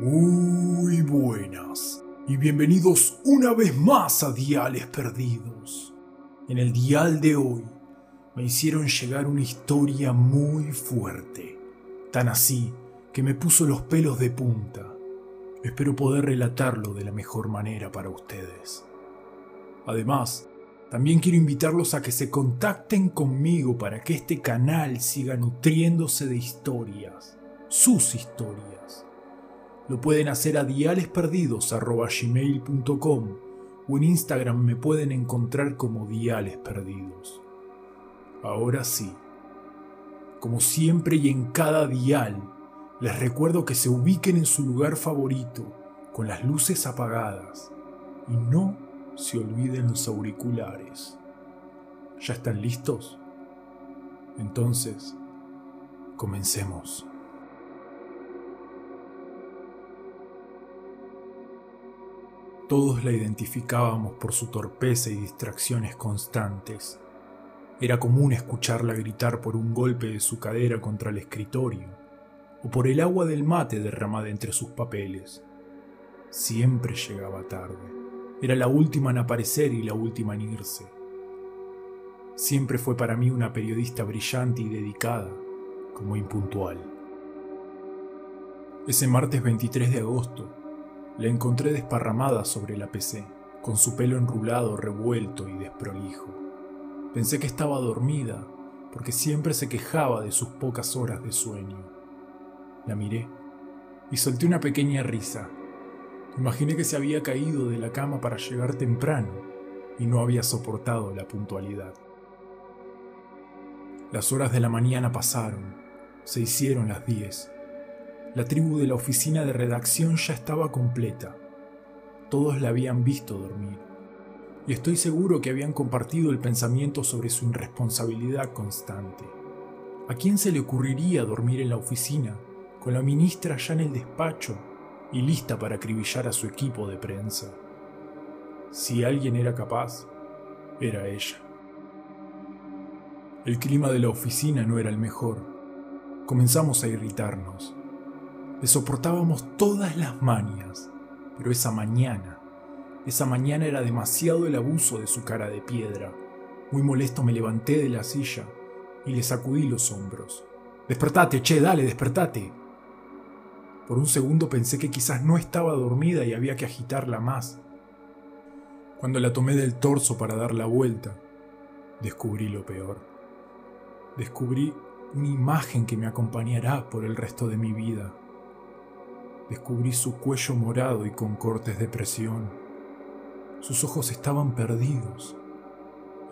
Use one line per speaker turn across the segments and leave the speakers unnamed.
Muy buenas y bienvenidos una vez más a Diales Perdidos. En el dial de hoy me hicieron llegar una historia muy fuerte, tan así que me puso los pelos de punta. Espero poder relatarlo de la mejor manera para ustedes. Además, también quiero invitarlos a que se contacten conmigo para que este canal siga nutriéndose de historias, sus historias. Lo pueden hacer a dialesperdidos.gmail.com o en Instagram me pueden encontrar como Diales Perdidos. Ahora sí, como siempre y en cada dial, les recuerdo que se ubiquen en su lugar favorito, con las luces apagadas, y no se olviden los auriculares. ¿Ya están listos? Entonces, comencemos. Todos la identificábamos por su torpeza y distracciones constantes. Era común escucharla gritar por un golpe de su cadera contra el escritorio o por el agua del mate derramada entre sus papeles. Siempre llegaba tarde. Era la última en aparecer y la última en irse. Siempre fue para mí una periodista brillante y dedicada, como impuntual. Ese martes 23 de agosto, la encontré desparramada sobre la PC, con su pelo enrulado, revuelto y desprolijo. Pensé que estaba dormida, porque siempre se quejaba de sus pocas horas de sueño. La miré y solté una pequeña risa Imaginé que se había caído de la cama para llegar temprano y no había soportado la puntualidad. Las horas de la mañana pasaron, se hicieron las diez. La tribu de la oficina de redacción ya estaba completa. Todos la habían visto dormir. Y estoy seguro que habían compartido el pensamiento sobre su irresponsabilidad constante. ¿A quién se le ocurriría dormir en la oficina, con la ministra ya en el despacho y lista para acribillar a su equipo de prensa. Si alguien era capaz, era ella. El clima de la oficina no era el mejor. Comenzamos a irritarnos. Le soportábamos todas las manias, pero esa mañana, esa mañana era demasiado el abuso de su cara de piedra. Muy molesto me levanté de la silla y le sacudí los hombros. Despertate, che, dale, despertate. Por un segundo pensé que quizás no estaba dormida y había que agitarla más. Cuando la tomé del torso para dar la vuelta, descubrí lo peor. Descubrí una imagen que me acompañará por el resto de mi vida. Descubrí su cuello morado y con cortes de presión. Sus ojos estaban perdidos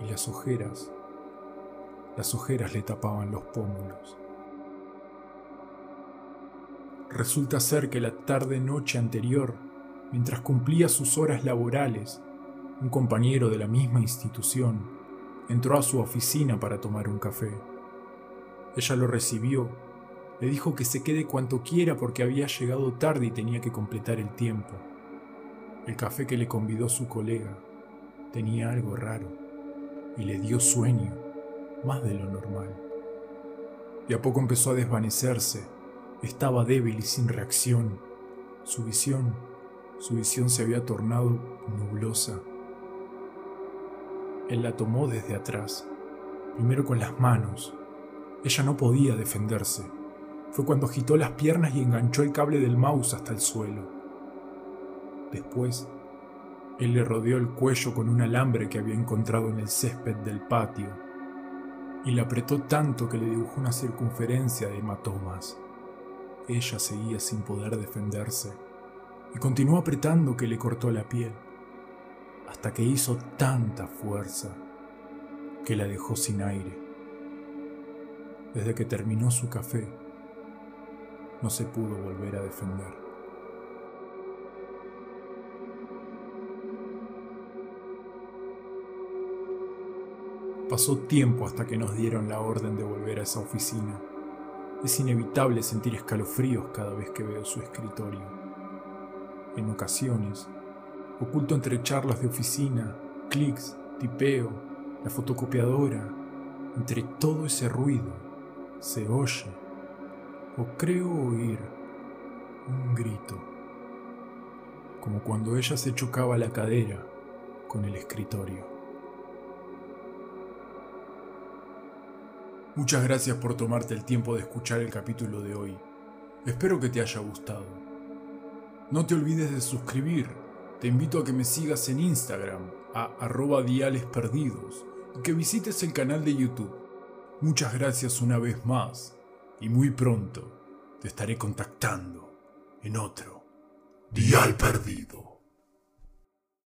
y las ojeras, las ojeras le tapaban los pómulos. Resulta ser que la tarde-noche anterior, mientras cumplía sus horas laborales, un compañero de la misma institución entró a su oficina para tomar un café. Ella lo recibió, le dijo que se quede cuanto quiera porque había llegado tarde y tenía que completar el tiempo. El café que le convidó su colega tenía algo raro y le dio sueño, más de lo normal. Y a poco empezó a desvanecerse estaba débil y sin reacción. Su visión, su visión se había tornado nublosa. Él la tomó desde atrás, primero con las manos. Ella no podía defenderse. Fue cuando agitó las piernas y enganchó el cable del mouse hasta el suelo. Después, él le rodeó el cuello con un alambre que había encontrado en el césped del patio y la apretó tanto que le dibujó una circunferencia de hematomas. Ella seguía sin poder defenderse y continuó apretando que le cortó la piel, hasta que hizo tanta fuerza que la dejó sin aire. Desde que terminó su café, no se pudo volver a defender. Pasó tiempo hasta que nos dieron la orden de volver a esa oficina. Es inevitable sentir escalofríos cada vez que veo su escritorio. En ocasiones, oculto entre charlas de oficina, clics, tipeo, la fotocopiadora, entre todo ese ruido, se oye, o creo oír, un grito. como cuando ella se chocaba la cadera con el escritorio. Muchas gracias por tomarte el tiempo de escuchar el capítulo de hoy. Espero que te haya gustado. No te olvides de suscribir. Te invito a que me sigas en Instagram a arroba diales perdidos y que visites el canal de YouTube. Muchas gracias una vez más y muy pronto te estaré contactando en otro Dial Perdido.